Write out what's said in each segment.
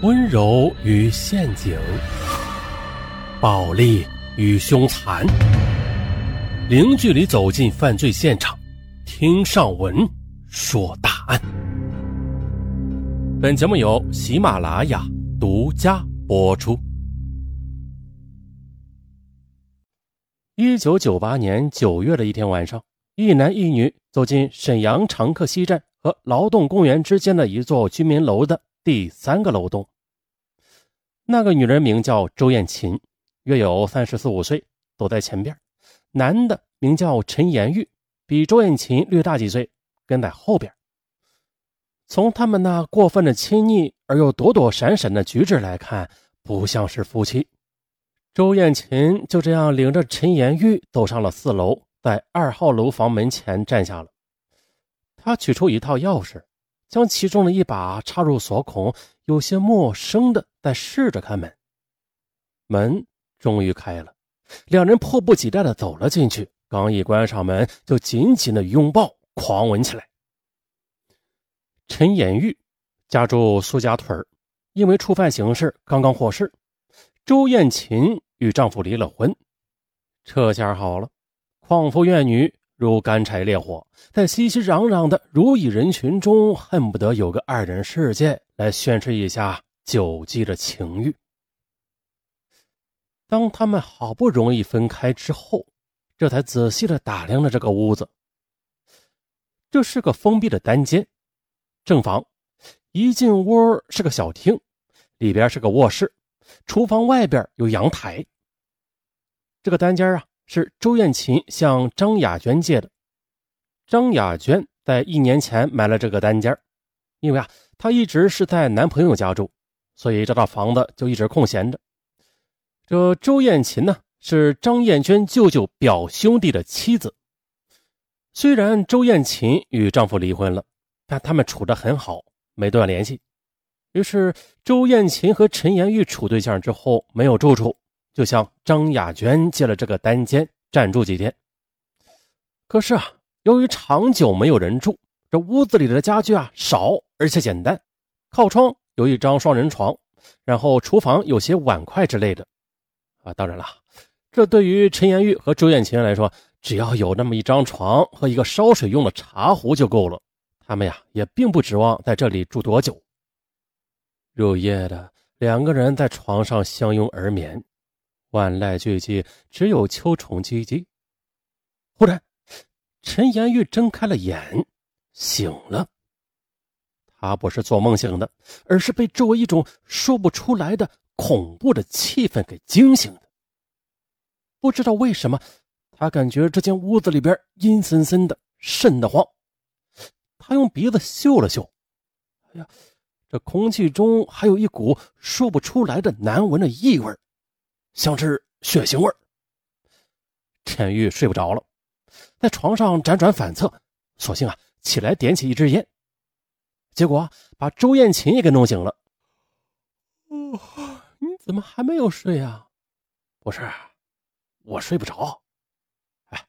温柔与陷阱，暴力与凶残，零距离走进犯罪现场，听上文说大案。本节目由喜马拉雅独家播出。一九九八年九月的一天晚上，一男一女走进沈阳长客西站和劳动公园之间的一座居民楼的。第三个楼栋，那个女人名叫周艳琴，约有三十四五岁，走在前边。男的名叫陈延玉，比周艳琴略大几岁，跟在后边。从他们那过分的亲昵而又躲躲闪闪的举止来看，不像是夫妻。周艳琴就这样领着陈延玉走上了四楼，在二号楼房门前站下了。他取出一套钥匙。将其中的一把插入锁孔，有些陌生的在试着开门。门终于开了，两人迫不及待的走了进去。刚一关上门，就紧紧的拥抱、狂吻起来。陈延玉家住苏家屯因为触犯刑事刚刚获释。周艳琴与丈夫离了婚，这下好了，旷夫怨女。如干柴烈火，在熙熙攘攘的如蚁人群中，恨不得有个二人世界来宣示一下久积的情欲。当他们好不容易分开之后，这才仔细的打量了这个屋子。这是个封闭的单间，正房，一进屋是个小厅，里边是个卧室，厨房外边有阳台。这个单间啊。是周艳琴向张雅娟借的。张雅娟在一年前买了这个单间，因为啊，她一直是在男朋友家住，所以这套房子就一直空闲着。这周艳琴呢，是张艳娟舅舅表兄弟的妻子。虽然周艳琴与丈夫离婚了，但他们处得很好，没断联系。于是，周艳琴和陈延玉处对象之后，没有住处。就向张雅娟借了这个单间暂住几天。可是啊，由于长久没有人住，这屋子里的家具啊少而且简单，靠窗有一张双人床，然后厨房有些碗筷之类的。啊，当然了，这对于陈延玉和周艳琴来说，只要有那么一张床和一个烧水用的茶壶就够了。他们呀也并不指望在这里住多久。入夜的两个人在床上相拥而眠。万籁俱寂，只有秋虫唧唧。忽然，陈延玉睁开了眼，醒了。他不是做梦醒的，而是被周围一种说不出来的恐怖的气氛给惊醒的。不知道为什么，他感觉这间屋子里边阴森森的，瘆得慌。他用鼻子嗅了嗅，哎呀，这空气中还有一股说不出来的难闻的异味像是血腥味陈玉睡不着了，在床上辗转反侧，索性啊起来点起一支烟，结果把周艳琴也给弄醒了。哦，你怎么还没有睡啊？不是，我睡不着。哎，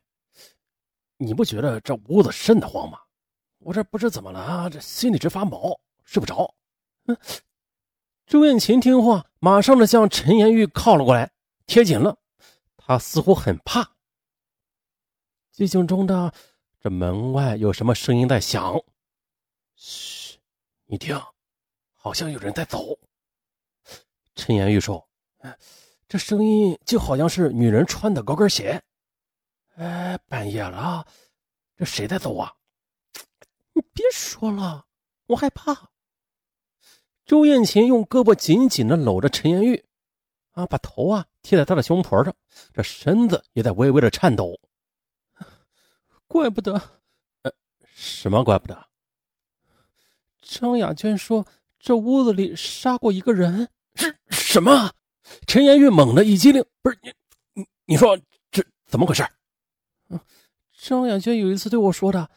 你不觉得这屋子瘆得慌吗？我这不知怎么了啊，这心里直发毛，睡不着。嗯，周艳琴听话，马上的向陈延玉靠了过来。贴紧了，他似乎很怕。寂静中的这门外有什么声音在响？嘘，你听，好像有人在走。陈延玉说：“这声音就好像是女人穿的高跟鞋。”哎，半夜了，这谁在走啊？你别说了，我害怕。周艳琴用胳膊紧紧的搂着陈延玉。啊，把头啊贴在他的胸脯上，这身子也在微微的颤抖。怪不得，呃，什么怪不得？张雅娟说这屋子里杀过一个人，是什么？陈延玉猛地一激灵，不是你，你你说这怎么回事？嗯，张雅娟有一次对我说的，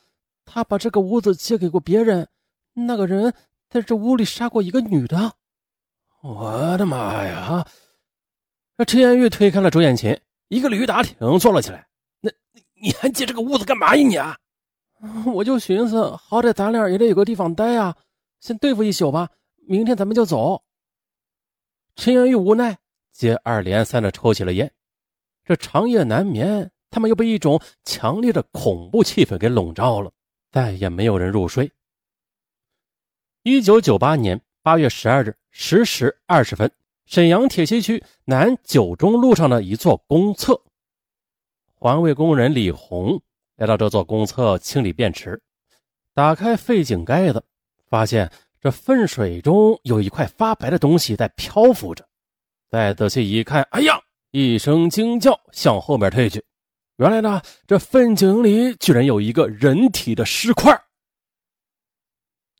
她把这个屋子借给过别人，那个人在这屋里杀过一个女的。我的妈呀！这陈延玉推开了周艳琴，一个驴打挺坐了起来。那你还借这个屋子干嘛呀？你啊，我就寻思，好歹咱俩也得有个地方待呀，先对付一宿吧。明天咱们就走。陈延玉无奈，接二连三的抽起了烟。这长夜难眠，他们又被一种强烈的恐怖气氛给笼罩了，再也没有人入睡。一九九八年八月十二日十时二十分，沈阳铁西区南九中路上的一座公厕，环卫工人李红来到这座公厕清理便池，打开废井盖子，发现这粪水中有一块发白的东西在漂浮着。再仔细一看，哎呀！一声惊叫，向后面退去。原来呢，这粪井里居然有一个人体的尸块。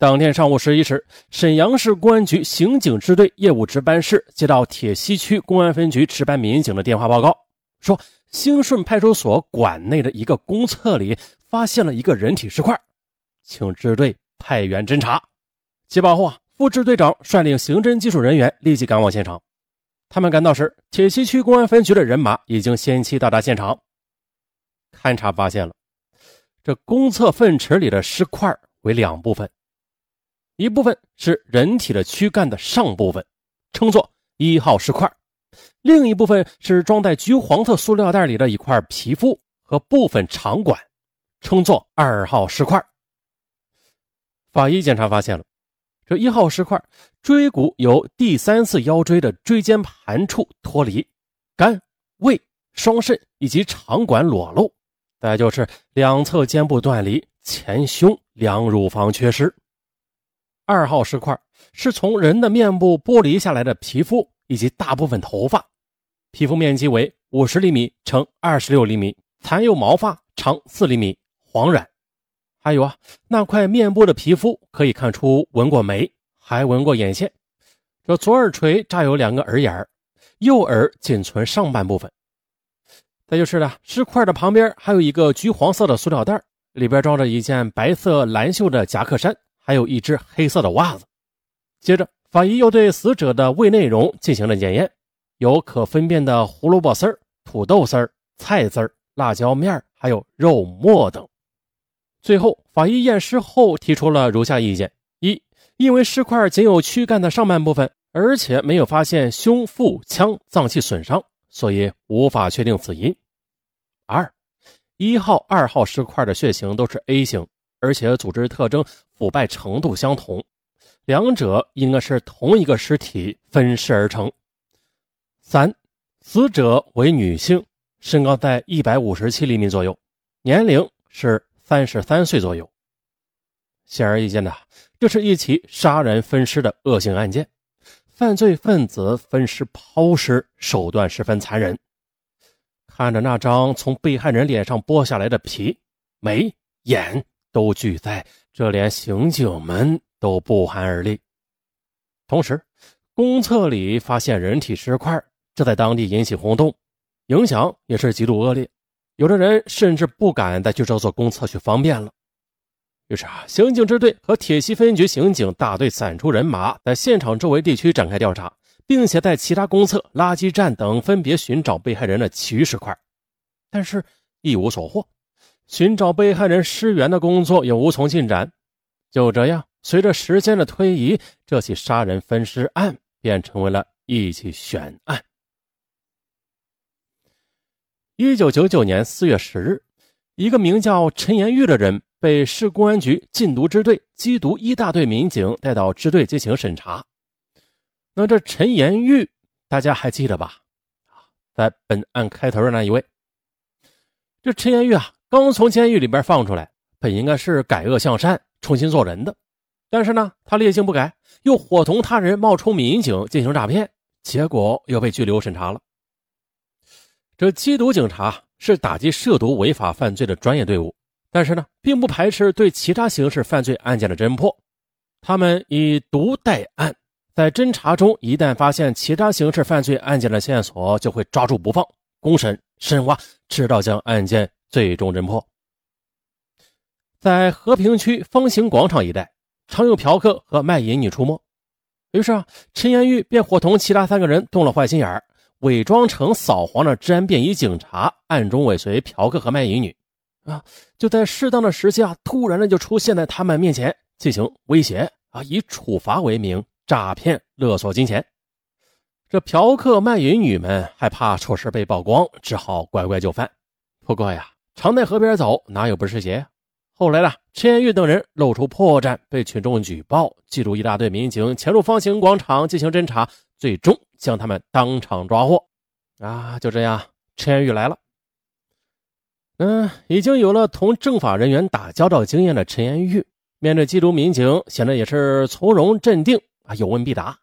当天上午十一时，沈阳市公安局刑警支队业务值班室接到铁西区公安分局值班民警的电话报告，说兴顺派出所管内的一个公厕里发现了一个人体尸块，请支队派员侦查。接报后啊，副支队长率领刑侦技术人员立即赶往现场。他们赶到时，铁西区公安分局的人马已经先期到达现场。勘查发现了，这公厕粪池里的尸块为两部分，一部分是人体的躯干的上部分，称作一号尸块；另一部分是装在橘黄色塑料袋里的一块皮肤和部分肠管，称作二号尸块。法医检查发现了。这一号尸块，椎骨由第三次腰椎的椎间盘处脱离，肝、胃、双肾以及肠管裸露，再就是两侧肩部断离，前胸两乳房缺失。二号尸块是从人的面部剥离下来的皮肤以及大部分头发，皮肤面积为五十厘米乘二十六厘米，残有毛发长四厘米，黄染。还有啊，那块面部的皮肤可以看出纹过眉，还纹过眼线。这左耳垂扎有两个耳眼右耳仅存上半部分。再就是呢，尸块的旁边还有一个橘黄色的塑料袋，里边装着一件白色蓝袖的夹克衫，还有一只黑色的袜子。接着，法医又对死者的胃内容进行了检验，有可分辨的胡萝卜丝土豆丝菜丝辣椒面还有肉末等。最后，法医验尸后提出了如下意见：一，因为尸块仅有躯干的上半部分，而且没有发现胸、腹、腔脏器损伤，所以无法确定死因；二，一号、二号尸块的血型都是 A 型，而且组织特征、腐败程度相同，两者应该是同一个尸体分尸而成；三，死者为女性，身高在一百五十七厘米左右，年龄是。三十三岁左右。显而易见的，这是一起杀人分尸的恶性案件，犯罪分子分尸抛尸手段十分残忍。看着那张从被害人脸上剥下来的皮，眉眼都聚在，这连刑警们都不寒而栗。同时，公厕里发现人体尸块，这在当地引起轰动，影响也是极度恶劣。有的人甚至不敢再去这座公厕去方便了。于是啊，刑警支队和铁西分局刑警大队散出人马，在现场周围地区展开调查，并且在其他公厕、垃圾站等分别寻找被害人的其余尸块，但是一无所获。寻找被害人尸源的工作也无从进展。就这样，随着时间的推移，这起杀人分尸案便成为了一起悬案。一九九九年四月十日，一个名叫陈延玉的人被市公安局禁毒支队缉毒一大队民警带到支队进行审查。那这陈延玉，大家还记得吧？在本案开头的那一位。这陈延玉啊，刚从监狱里边放出来，本应该是改恶向善、重新做人的，但是呢，他劣性不改，又伙同他人冒充民警进行诈骗，结果又被拘留审查了。这缉毒警察是打击涉毒违法犯罪的专业队伍，但是呢，并不排斥对其他刑事犯罪案件的侦破。他们以毒代案，在侦查中一旦发现其他刑事犯罪案件的线索，就会抓住不放，公审深挖，直到将案件最终侦破。在和平区方形广场一带，常有嫖客和卖淫女出没，于是啊，陈延玉便伙同其他三个人动了坏心眼儿。伪装成扫黄的治安便衣警察，暗中尾随嫖客和卖淫女，啊，就在适当的时机啊，突然的就出现在他们面前进行威胁啊，以处罚为名诈骗勒索金钱。这嫖客卖淫女们害怕丑事被曝光，只好乖乖就范。不过呀，常在河边走，哪有不湿鞋？后来呢，陈延玉等人露出破绽，被群众举报，记住一大队民警潜入方形广场进行侦查，最终将他们当场抓获。啊，就这样，陈延玉来了。嗯，已经有了同政法人员打交道经验的陈延玉，面对缉毒民警，显得也是从容镇定啊，有问必答。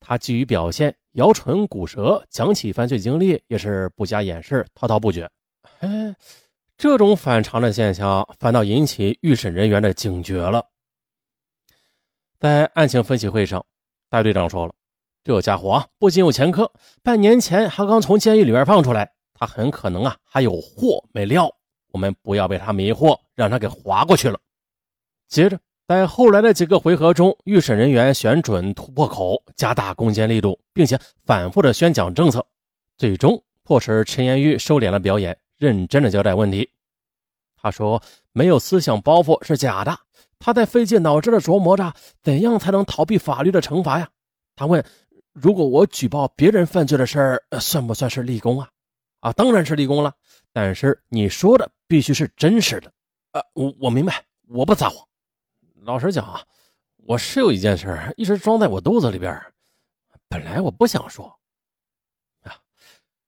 他基于表现，摇唇鼓舌，讲起犯罪经历，也是不加掩饰，滔滔不绝。哎，这种反常的现象，反倒引起预审人员的警觉了。在案情分析会上，大队长说了：“这家伙啊，不仅有前科，半年前还刚从监狱里面放出来，他很可能啊还有货没撂。我们不要被他迷惑，让他给划过去了。”接着。在后来的几个回合中，预审人员选准突破口，加大攻坚力度，并且反复的宣讲政策，最终迫使陈延玉收敛了表演，认真的交代问题。他说：“没有思想包袱是假的。”他在费尽脑汁的琢磨着怎样才能逃避法律的惩罚呀。他问：“如果我举报别人犯罪的事儿，算不算是立功啊？”啊，当然是立功了。但是你说的必须是真实的。啊，我我明白，我不撒谎。老实讲啊，我是有一件事一直装在我肚子里边，本来我不想说。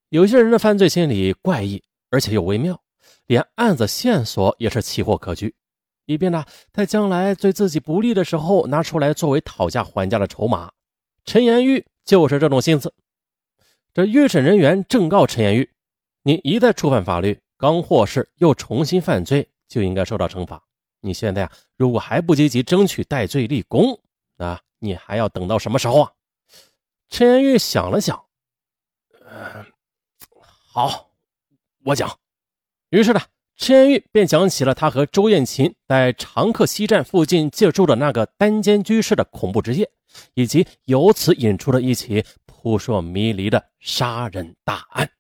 有些人的犯罪心理怪异，而且又微妙，连案子线索也是奇货可居，以便呢在将来对自己不利的时候拿出来作为讨价还价的筹码。陈延玉就是这种心思。这预审人员正告陈延玉：“你一旦触犯法律，刚获释又重新犯罪，就应该受到惩罚。”你现在呀，如果还不积极争取戴罪立功，啊，你还要等到什么时候啊？陈延玉想了想，嗯，好，我讲。于是呢，陈延玉便讲起了他和周艳琴在长客西站附近借住的那个单间居室的恐怖之夜，以及由此引出的一起扑朔迷离的杀人大案。